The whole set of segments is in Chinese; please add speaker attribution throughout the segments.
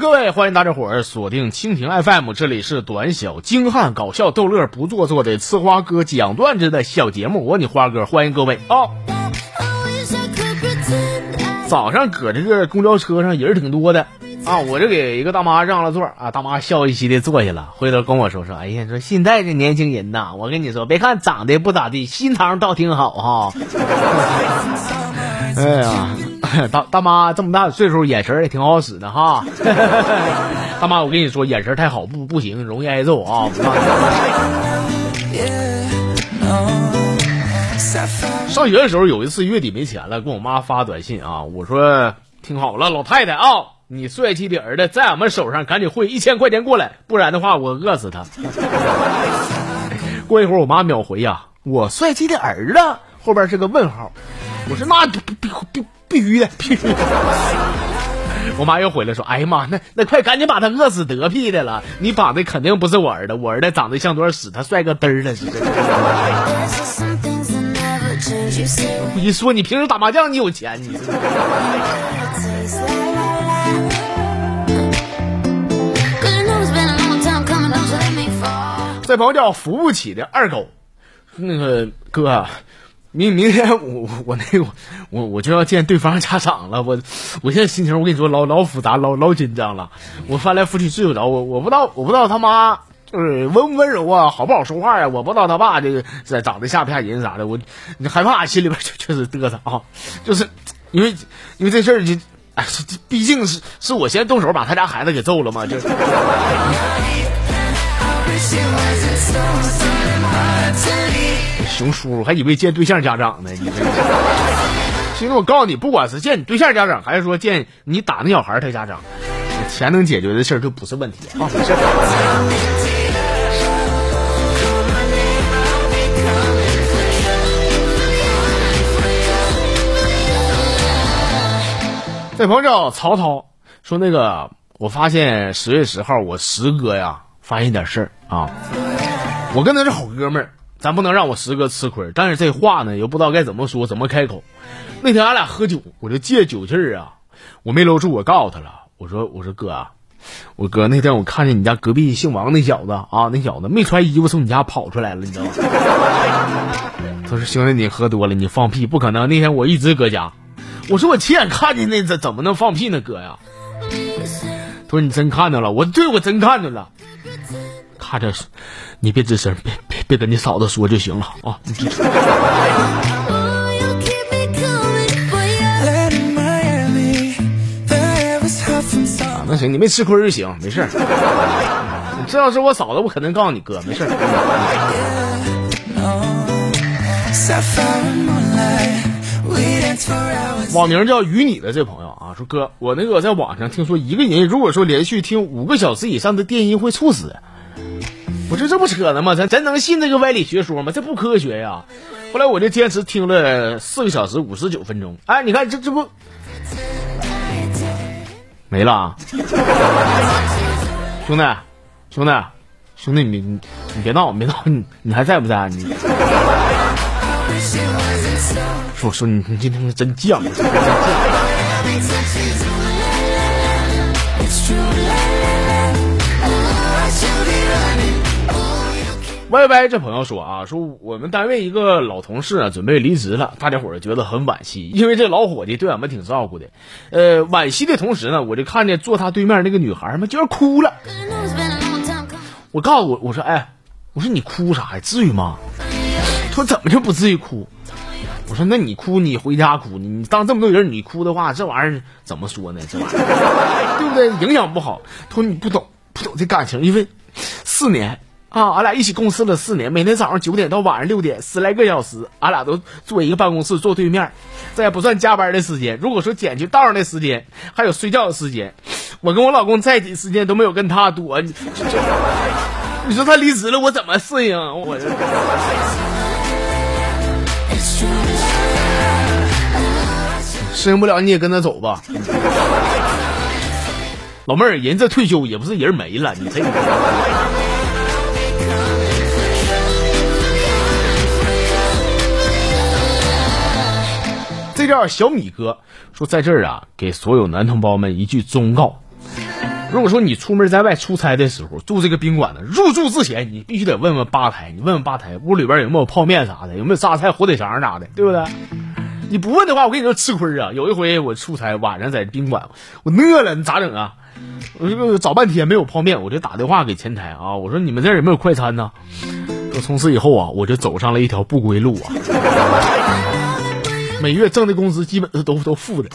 Speaker 1: 各位，欢迎大家伙儿锁定蜻蜓 FM，这里是短小精悍、搞笑逗乐、不做作的呲花哥讲段子的小节目，我你花哥，欢迎各位啊！早上搁这个公交车上人挺多的啊，我就给一个大妈让了座啊，大妈笑嘻嘻的坐下了，回头跟我说说，哎呀，说现在这年轻人呐，我跟你说，别看长得不咋地，心肠倒挺好哈。哎呀，大大妈这么大岁数，眼神也挺好使的哈。大妈，我跟你说，眼神太好不不行，容易挨揍啊。上学的时候有一次月底没钱了，跟我妈发短信啊，我说听好了，老太太啊，你帅气的儿子在俺们手上，赶紧汇一千块钱过来，不然的话我饿死他。过一会儿我妈秒回呀，我帅气的儿子后边是个问号，我说那必必必必须的，必须的。我妈又回来说，哎呀妈，那那快赶紧把他饿死得屁的了，你绑的肯定不是我儿子，我儿子长得像坨屎，他帅个嘚儿了似的。我一说你平时打麻将你有钱，你。这朋友叫扶不起的二狗，那个哥，明明天我我那个我我就要见对方家长了，我我现在心情我跟你说老老复杂老老紧张了，我翻来覆去睡不着，我我不知道我不知道他妈。就是温不温柔啊，好不好说话呀？我不知道他爸这个长得吓不吓人啥的，我你害怕，心里边就确实嘚瑟啊。就是因为因为这事儿就，哎，毕竟是是我先动手把他家孩子给揍了嘛，就。熊叔还以为见对象家长呢，你这。其实我告诉你，不管是见你对象家长，还是说见你打那小孩他家长，钱能解决的事儿就不是问题啊。这朋友叫曹操，说那个我发现十月十号我十哥呀发现点事儿啊，我跟他是好哥们儿，咱不能让我十哥吃亏，但是这话呢又不知道该怎么说，怎么开口。那天俺俩喝酒，我就借酒劲儿啊，我没搂住，我告诉他了，我说我说哥啊，我哥那天我看见你家隔壁姓王那小子啊，那小子没穿衣服从你家跑出来了，你知道吗？他说兄弟你喝多了，你放屁，不可能，那天我一直搁家。我说我亲眼看见那怎怎么能放屁呢，哥呀？他说你真看到了，我对我真看见了。看着，你别吱声，别别别跟你嫂子说就行了啊。啊，那行，你没吃亏就行，没事这要是我嫂子，我肯定告诉你哥，没事网名叫与你的这朋友啊，说哥，我那个在网上听说一个人如果说连续听五个小时以上的电音会猝死，我说这不扯呢吗？咱咱能信这个歪理学说吗？这不科学呀！后来我就坚持听了四个小时五十九分钟，哎，你看这这不 没了，兄弟，兄弟，兄弟，你你别闹，别闹，你你还在不在？你。说说你你今天真犟。歪歪这朋友说啊，说我们单位一个老同事啊准备离职了，大家伙儿觉得很惋惜，因为这老伙计对俺们挺照顾的。呃，惋惜的同时呢，我就看见坐他对面那个女孩嘛，就要哭了。我告诉我，我说哎，我说你哭啥呀？至于吗？他说怎么就不至于哭？我说，那你哭，你回家哭，你当这么多人，你哭的话，这玩意儿怎么说呢？这玩意儿，对不对？影响不好。他说你不懂，不懂这感情，因为四年啊，俺俩一起共事了四年，每天早上九点到晚上六点，十来个小时，俺俩都坐一个办公室，坐对面，这也不算加班的时间。如果说减去道上的时间，还有睡觉的时间，我跟我老公在一起时间都没有跟他多。你说他离职了，我怎么适应？我。适应不了你也跟他走吧，老妹儿，人这退休也不是人没了，你这。这叫小米哥说，在这儿啊，给所有男同胞们一句忠告：如果说你出门在外出差的时候住这个宾馆呢，入住之前你必须得问问吧台，你问问吧台屋里边有没有泡面啥的，有没有榨菜、火腿肠啥的，对不对？你不问的话，我跟你说吃亏啊！有一回我出差晚上在宾馆，我饿了，你咋整啊？我这个找半天没有泡面，我就打电话给前台啊，我说你们这儿有没有快餐呢？说从此以后啊，我就走上了一条不归路啊！每月挣的工资基本都都负的。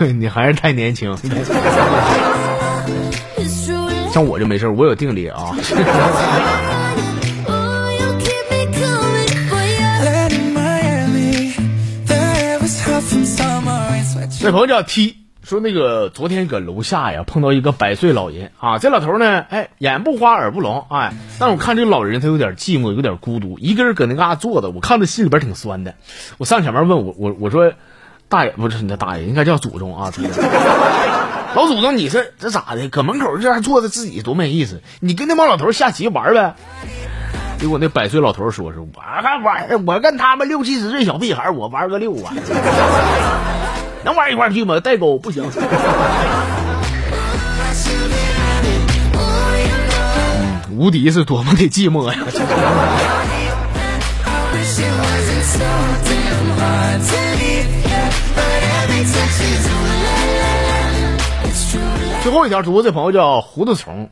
Speaker 1: 你还是太年轻，像我就没事我有定力啊。这朋友叫 T，说那个昨天搁楼下呀碰到一个百岁老人啊，这老头呢，哎，眼不花耳不聋，哎，但我看这老人他有点寂寞，有点孤独，一个人搁那嘎坐着，我看他心里边挺酸的。我上前面问我，我我说。大爷不是你的大爷，应该叫祖宗啊！老祖宗，你是这咋的？搁门口这样坐着，自己多没意思。你跟那帮老头下棋玩呗。结果那百岁老头说：“是我还玩，我跟他们六七十岁小屁孩，我玩个六啊，能玩一块去吗？代沟不行。”无敌是多么的寂寞呀！最后一条，主播这朋友叫胡子虫，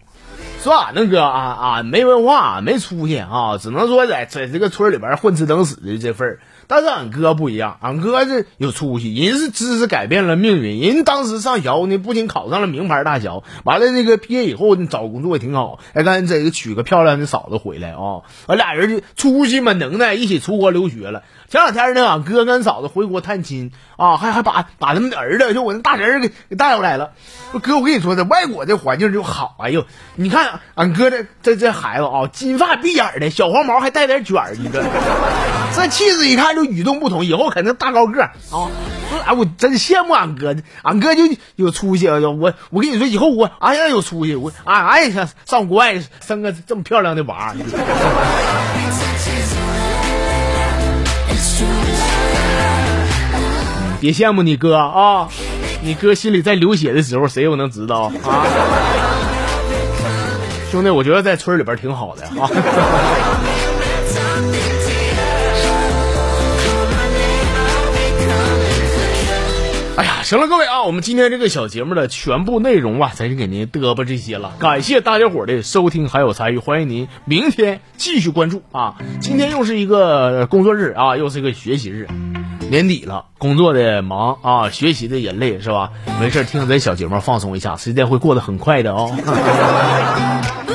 Speaker 1: 说俺那哥啊啊没文化没出息啊，只能说在在这个村里边混吃等死的这份儿。但是俺哥不一样，俺哥这有出息，人是知识改变了命运。人当时上学呢，不仅考上了名牌大学，完了那个毕业以后找工作也挺好，还赶紧这个娶个漂亮的嫂子回来啊。俺俩人就出息嘛，能耐，一起出国留学了。前两天呢，俺哥跟嫂子回国探亲啊，还还把把他们的儿子，就我那大侄儿给给带回来了。哥，我跟你说，在外国这环境就好。哎呦，你看俺哥这这这孩子啊，金发碧眼的，小黄毛还带点卷儿，你这这气质一看就与众不同，以后肯定大高个啊！哎，我真羡慕俺哥，俺哥就有出息。我我跟你说，以后我俺也有出息，我俺俺也想上国外生个这么漂亮的娃。别羡慕你哥啊！你哥心里在流血的时候，谁又能知道啊？兄弟，我觉得在村里边挺好的啊。哎呀，行了，各位啊，我们今天这个小节目的全部内容啊，咱就给您嘚啵这些了。感谢大家伙的收听还有参与，欢迎您明天继续关注啊！今天又是一个工作日啊，又是一个学习日。年底了，工作的忙啊，学习的也累，是吧？没事听咱小节目放松一下，时间会过得很快的哦。